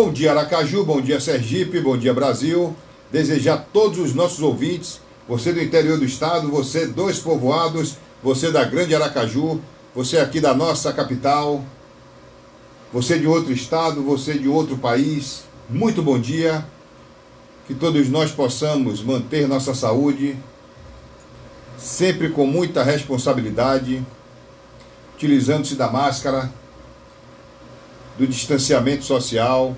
Bom dia Aracaju, bom dia Sergipe, bom dia Brasil. Desejar a todos os nossos ouvintes, você do interior do estado, você dos povoados, você da Grande Aracaju, você aqui da nossa capital, você de outro estado, você de outro país, muito bom dia. Que todos nós possamos manter nossa saúde, sempre com muita responsabilidade, utilizando-se da máscara, do distanciamento social,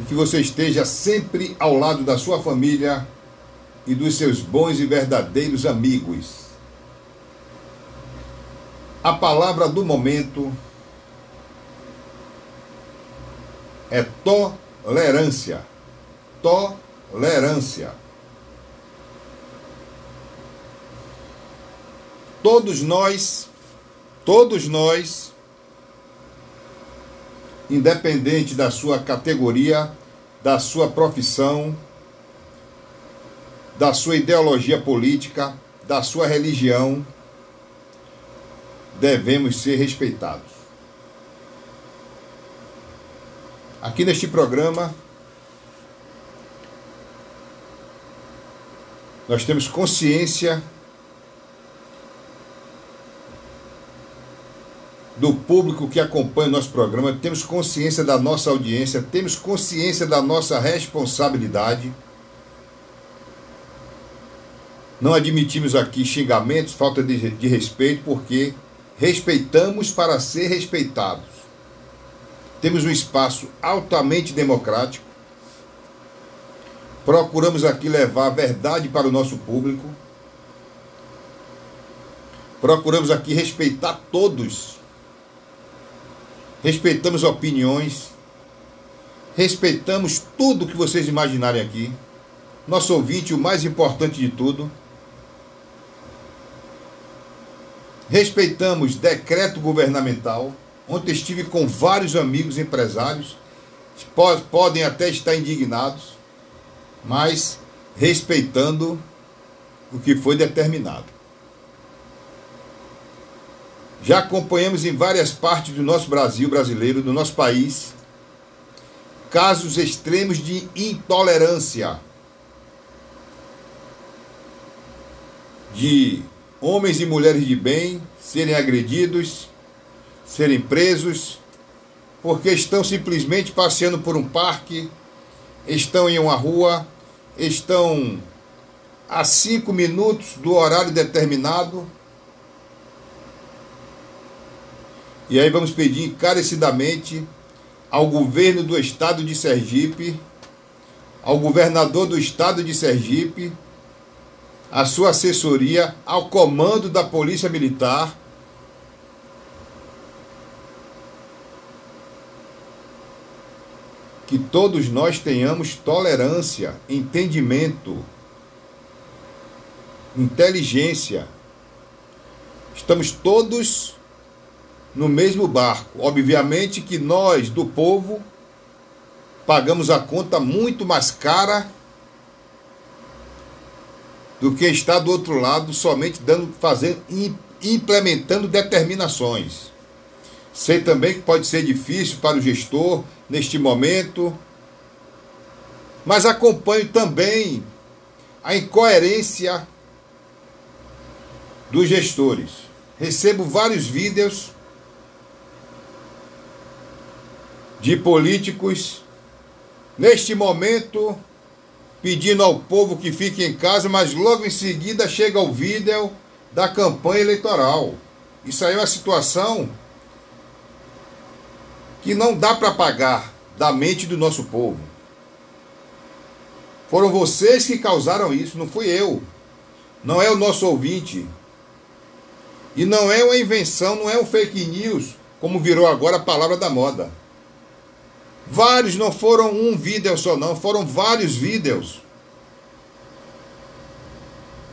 e que você esteja sempre ao lado da sua família e dos seus bons e verdadeiros amigos. A palavra do momento é tolerância. Tolerância. Todos nós, todos nós, independente da sua categoria, da sua profissão, da sua ideologia política, da sua religião, devemos ser respeitados. Aqui neste programa, nós temos consciência do público que acompanha o nosso programa, temos consciência da nossa audiência, temos consciência da nossa responsabilidade. Não admitimos aqui xingamentos, falta de, de respeito, porque respeitamos para ser respeitados. Temos um espaço altamente democrático. Procuramos aqui levar a verdade para o nosso público. Procuramos aqui respeitar todos. Respeitamos opiniões. Respeitamos tudo que vocês imaginarem aqui. Nosso ouvinte, o mais importante de tudo. Respeitamos decreto governamental. Ontem estive com vários amigos empresários, podem até estar indignados, mas respeitando o que foi determinado. Já acompanhamos em várias partes do nosso Brasil brasileiro, do nosso país, casos extremos de intolerância, de homens e mulheres de bem serem agredidos, serem presos, porque estão simplesmente passeando por um parque, estão em uma rua, estão a cinco minutos do horário determinado. E aí vamos pedir encarecidamente ao governo do estado de Sergipe, ao governador do estado de Sergipe, a sua assessoria, ao comando da Polícia Militar, que todos nós tenhamos tolerância, entendimento, inteligência. Estamos todos no mesmo barco. Obviamente que nós, do povo, pagamos a conta muito mais cara do que está do outro lado somente dando, fazendo, implementando determinações. Sei também que pode ser difícil para o gestor neste momento, mas acompanho também a incoerência dos gestores. Recebo vários vídeos de políticos neste momento pedindo ao povo que fique em casa, mas logo em seguida chega o vídeo da campanha eleitoral. Isso aí é uma situação que não dá para pagar da mente do nosso povo. Foram vocês que causaram isso, não fui eu. Não é o nosso ouvinte. E não é uma invenção, não é um fake news, como virou agora a palavra da moda. Vários, não foram um vídeo só, não, foram vários vídeos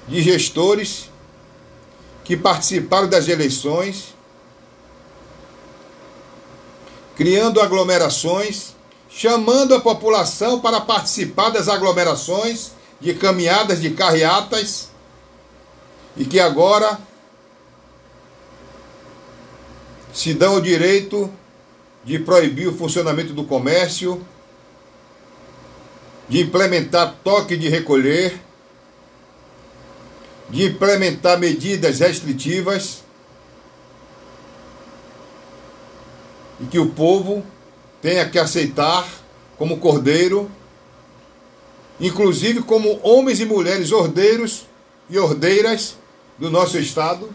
de gestores que participaram das eleições criando aglomerações, chamando a população para participar das aglomerações de caminhadas, de carreatas, e que agora se dão o direito de proibir o funcionamento do comércio, de implementar toque de recolher, de implementar medidas restritivas e que o povo tenha que aceitar como cordeiro, inclusive como homens e mulheres ordeiros e ordeiras do nosso Estado.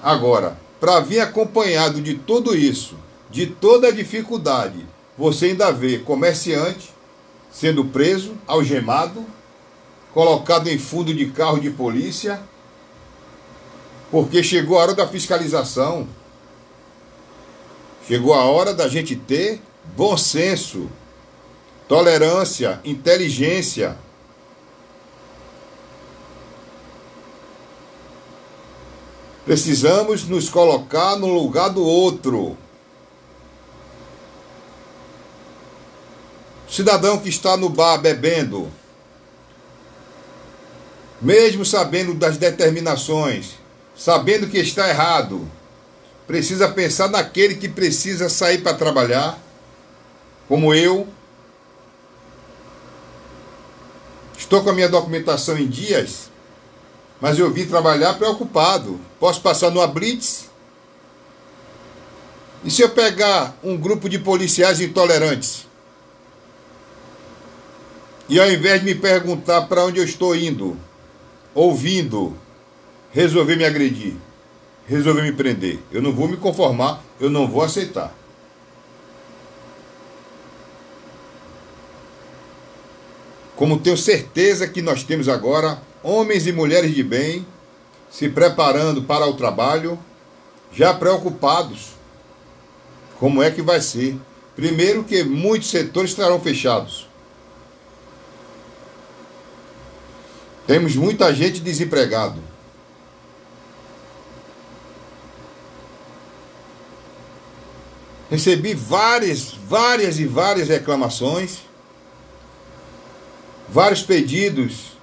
Agora, para vir acompanhado de tudo isso, de toda a dificuldade, você ainda vê comerciante sendo preso, algemado, colocado em fundo de carro de polícia, porque chegou a hora da fiscalização. Chegou a hora da gente ter bom senso, tolerância, inteligência. Precisamos nos colocar no lugar do outro. Cidadão que está no bar bebendo, mesmo sabendo das determinações, sabendo que está errado, precisa pensar naquele que precisa sair para trabalhar, como eu. Estou com a minha documentação em dias, mas eu vim trabalhar preocupado. Posso passar numa blitz? E se eu pegar um grupo de policiais intolerantes? E ao invés de me perguntar para onde eu estou indo, ouvindo, resolver me agredir? resolver me prender. Eu não vou me conformar, eu não vou aceitar. Como tenho certeza que nós temos agora homens e mulheres de bem se preparando para o trabalho, já preocupados. Como é que vai ser? Primeiro que muitos setores estarão fechados. Temos muita gente desempregado. Recebi várias, várias e várias reclamações, vários pedidos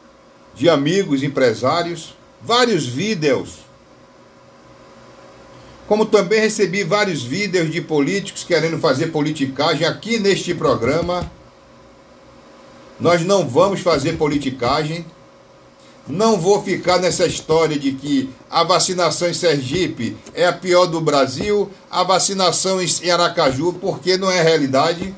de amigos, empresários, vários vídeos. Como também recebi vários vídeos de políticos querendo fazer politicagem aqui neste programa. Nós não vamos fazer politicagem. Não vou ficar nessa história de que a vacinação em Sergipe é a pior do Brasil, a vacinação em Aracaju, porque não é realidade.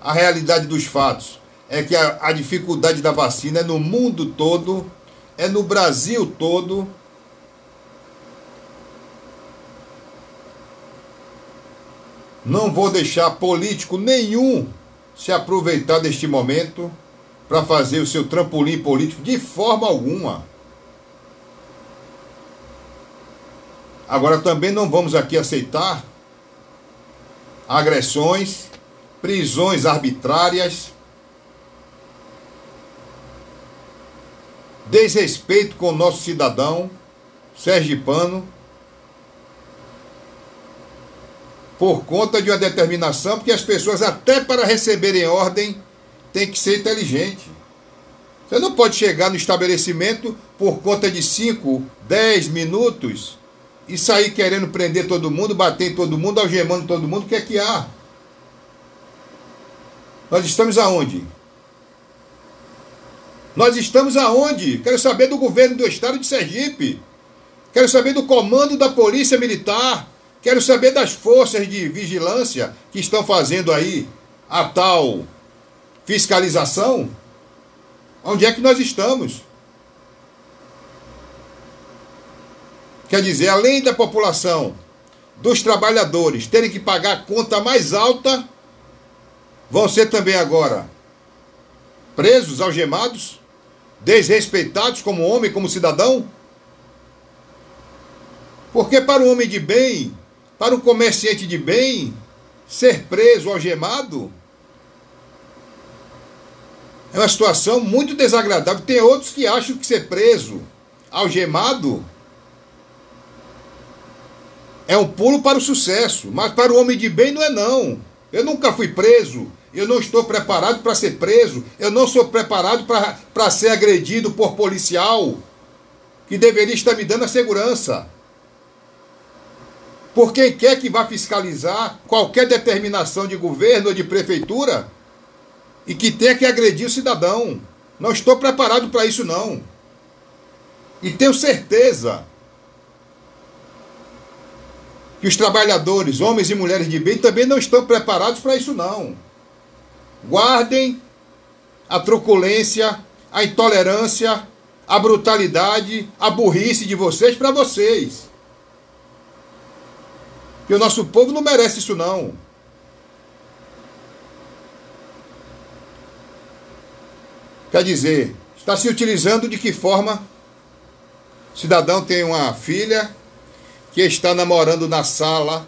A realidade dos fatos é que a, a dificuldade da vacina é no mundo todo, é no Brasil todo. Não vou deixar político nenhum se aproveitar deste momento para fazer o seu trampolim político de forma alguma. Agora também não vamos aqui aceitar agressões, prisões arbitrárias, desrespeito com o nosso cidadão sergipano por conta de uma determinação, porque as pessoas até para receberem ordem tem que ser inteligente. Você não pode chegar no estabelecimento por conta de 5, 10 minutos e sair querendo prender todo mundo, bater em todo mundo, algemando todo mundo. O que é que há? Nós estamos aonde? Nós estamos aonde? Quero saber do governo do estado de Sergipe. Quero saber do comando da Polícia Militar. Quero saber das forças de vigilância que estão fazendo aí a tal fiscalização, onde é que nós estamos? Quer dizer, além da população, dos trabalhadores terem que pagar a conta mais alta, vão ser também agora presos, algemados, desrespeitados como homem, como cidadão? Porque para um homem de bem, para um comerciante de bem, ser preso, algemado, é uma situação muito desagradável. Tem outros que acham que ser preso, algemado, é um pulo para o sucesso. Mas para o homem de bem não é não. Eu nunca fui preso. Eu não estou preparado para ser preso. Eu não sou preparado para ser agredido por policial que deveria estar me dando a segurança. por quem quer que vá fiscalizar qualquer determinação de governo ou de prefeitura e que tenha que agredir o cidadão. Não estou preparado para isso, não. E tenho certeza que os trabalhadores, homens e mulheres de bem, também não estão preparados para isso, não. Guardem a truculência, a intolerância, a brutalidade, a burrice de vocês para vocês. Que o nosso povo não merece isso não. Quer dizer, está se utilizando de que forma? O cidadão tem uma filha que está namorando na sala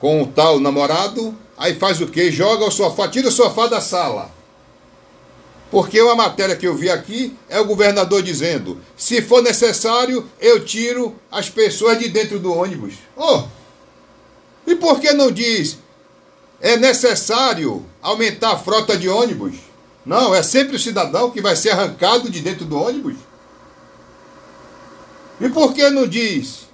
com o tal namorado, aí faz o quê? Joga o sofá, tira o sofá da sala. Porque uma matéria que eu vi aqui é o governador dizendo: se for necessário, eu tiro as pessoas de dentro do ônibus. Oh! E por que não diz é necessário aumentar a frota de ônibus? Não, é sempre o cidadão que vai ser arrancado de dentro do ônibus. E por que não diz?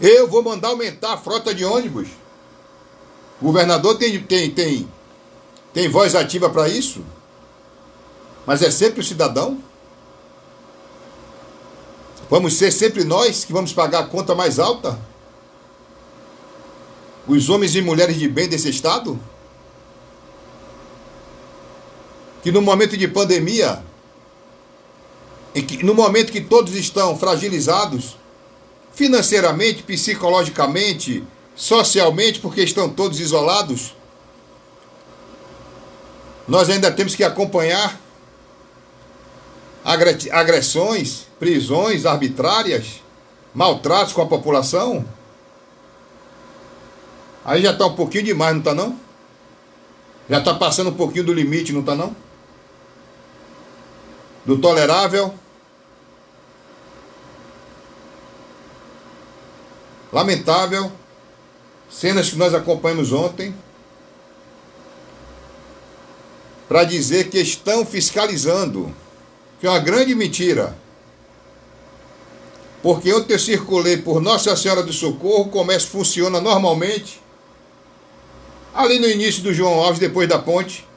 Eu vou mandar aumentar a frota de ônibus. O governador tem, tem, tem, tem voz ativa para isso? Mas é sempre o cidadão? Vamos ser sempre nós que vamos pagar a conta mais alta? Os homens e mulheres de bem desse Estado? Que no momento de pandemia, em que, no momento que todos estão fragilizados, financeiramente, psicologicamente, socialmente, porque estão todos isolados, nós ainda temos que acompanhar agressões, prisões arbitrárias, maltratos com a população, aí já está um pouquinho demais, não está não? Já está passando um pouquinho do limite, não está não? Do tolerável. Lamentável. Cenas que nós acompanhamos ontem. Para dizer que estão fiscalizando que é uma grande mentira. Porque ontem eu circulei por Nossa Senhora do Socorro, o comércio funciona normalmente. Ali no início do João Alves, depois da ponte.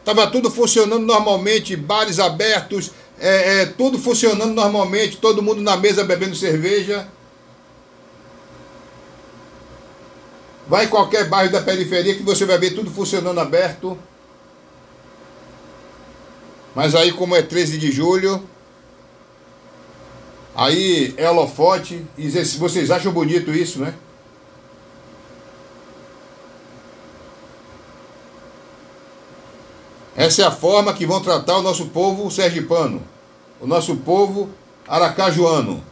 Estava tudo funcionando normalmente, bares abertos, é, é, tudo funcionando normalmente, todo mundo na mesa bebendo cerveja. Vai em qualquer bairro da periferia que você vai ver tudo funcionando aberto. Mas aí, como é 13 de julho, aí é holofote. Vocês acham bonito isso, né? Essa é a forma que vão tratar o nosso povo sergipano, o nosso povo aracajuano.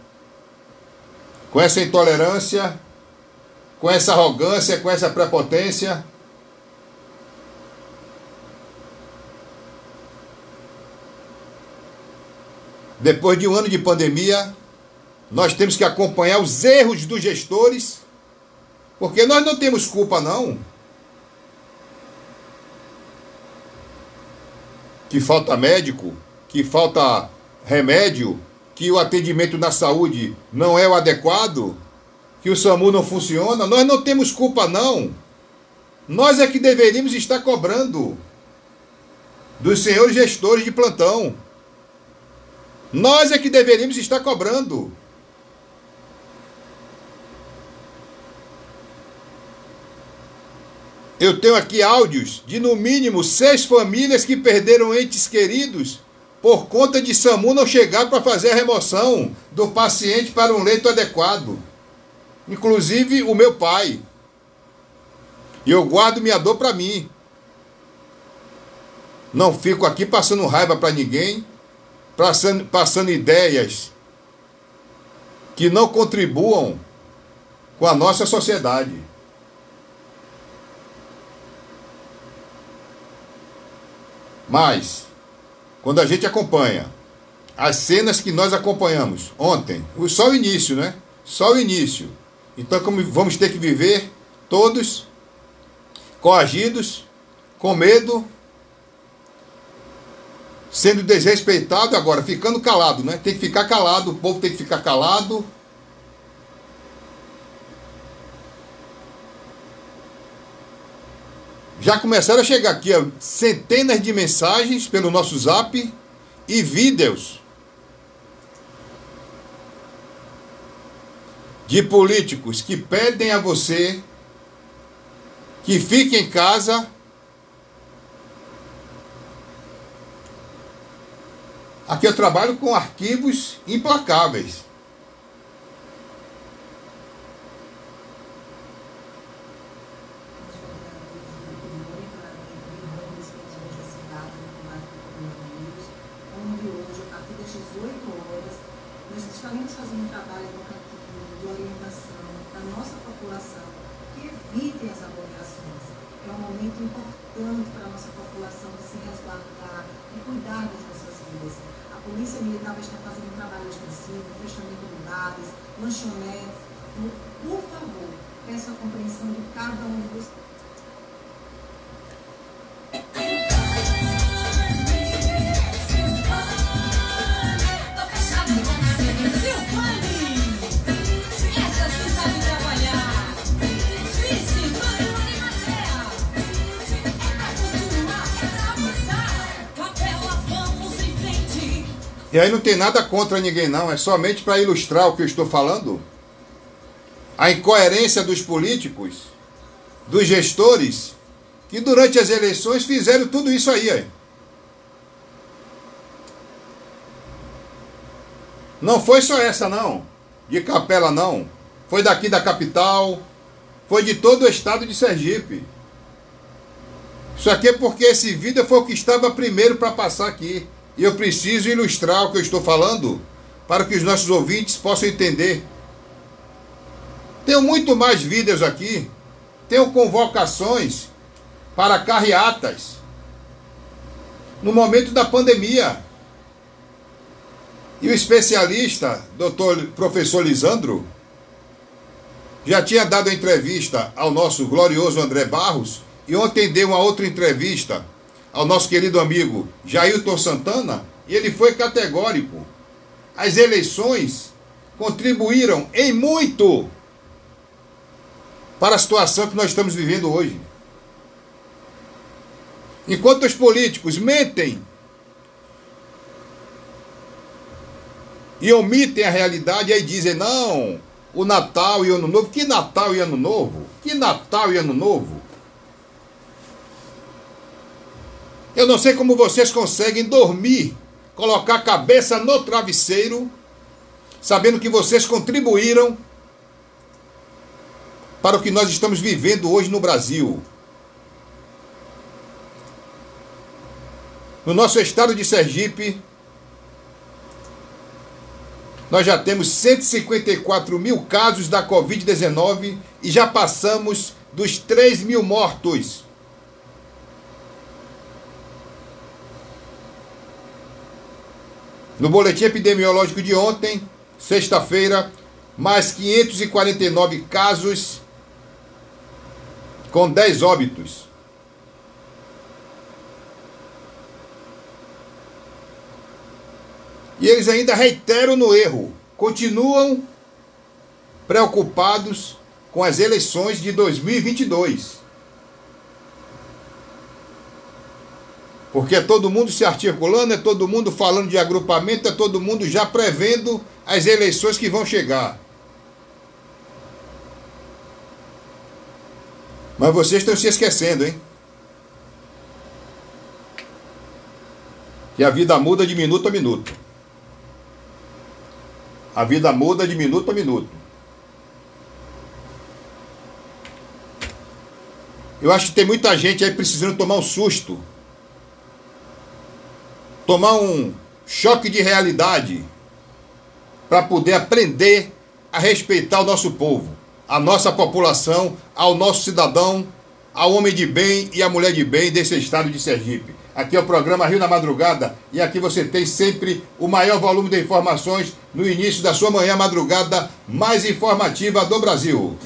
Com essa intolerância, com essa arrogância, com essa prepotência. Depois de um ano de pandemia, nós temos que acompanhar os erros dos gestores, porque nós não temos culpa, não. Que falta médico, que falta remédio, que o atendimento na saúde não é o adequado, que o SAMU não funciona, nós não temos culpa, não. Nós é que deveríamos estar cobrando dos senhores gestores de plantão. Nós é que deveríamos estar cobrando. Eu tenho aqui áudios de no mínimo seis famílias que perderam entes queridos por conta de SAMU não chegar para fazer a remoção do paciente para um leito adequado. Inclusive o meu pai. E eu guardo minha dor para mim. Não fico aqui passando raiva para ninguém passando, passando ideias que não contribuam com a nossa sociedade. Mas, quando a gente acompanha as cenas que nós acompanhamos ontem, só o início, né? Só o início. Então vamos ter que viver todos coagidos, com medo, sendo desrespeitado agora, ficando calado, né? Tem que ficar calado, o povo tem que ficar calado. Já começaram a chegar aqui ó, centenas de mensagens pelo nosso zap e vídeos de políticos que pedem a você que fique em casa Aqui eu trabalho com arquivos implacáveis. estaremos fazendo um trabalho educativo, de orientação da nossa população, que evitem as aglomerações. É um momento importante para a nossa população de se resguardar, e cuidar das nossas vidas. A Polícia Militar vai estar fazendo um trabalho extensivo, fechamento de bares, lanchonetes. Então, por favor, peço a vocês. E aí não tem nada contra ninguém, não, é somente para ilustrar o que eu estou falando. A incoerência dos políticos, dos gestores, que durante as eleições fizeram tudo isso aí. Não foi só essa, não, de Capela, não. Foi daqui da capital, foi de todo o estado de Sergipe. Isso aqui é porque esse vídeo foi o que estava primeiro para passar aqui. E eu preciso ilustrar o que eu estou falando para que os nossos ouvintes possam entender. Tenho muito mais vídeos aqui. Tenho convocações para carreatas no momento da pandemia. E o especialista, doutor professor Lisandro, já tinha dado entrevista ao nosso glorioso André Barros e ontem deu uma outra entrevista ao nosso querido amigo Jailton Santana, e ele foi categórico. As eleições contribuíram em muito para a situação que nós estamos vivendo hoje. Enquanto os políticos mentem e omitem a realidade, aí dizem: não, o Natal e Ano Novo. Que Natal e Ano Novo? Que Natal e Ano Novo? Eu não sei como vocês conseguem dormir, colocar a cabeça no travesseiro, sabendo que vocês contribuíram para o que nós estamos vivendo hoje no Brasil. No nosso estado de Sergipe, nós já temos 154 mil casos da Covid-19 e já passamos dos 3 mil mortos. No boletim epidemiológico de ontem, sexta-feira, mais 549 casos com 10 óbitos. E eles ainda reiteram no erro, continuam preocupados com as eleições de 2022. Porque é todo mundo se articulando, é todo mundo falando de agrupamento, é todo mundo já prevendo as eleições que vão chegar. Mas vocês estão se esquecendo, hein? Que a vida muda de minuto a minuto. A vida muda de minuto a minuto. Eu acho que tem muita gente aí precisando tomar um susto tomar um choque de realidade para poder aprender a respeitar o nosso povo, a nossa população, ao nosso cidadão, ao homem de bem e à mulher de bem desse estado de Sergipe. Aqui é o programa Rio na Madrugada e aqui você tem sempre o maior volume de informações no início da sua manhã madrugada mais informativa do Brasil.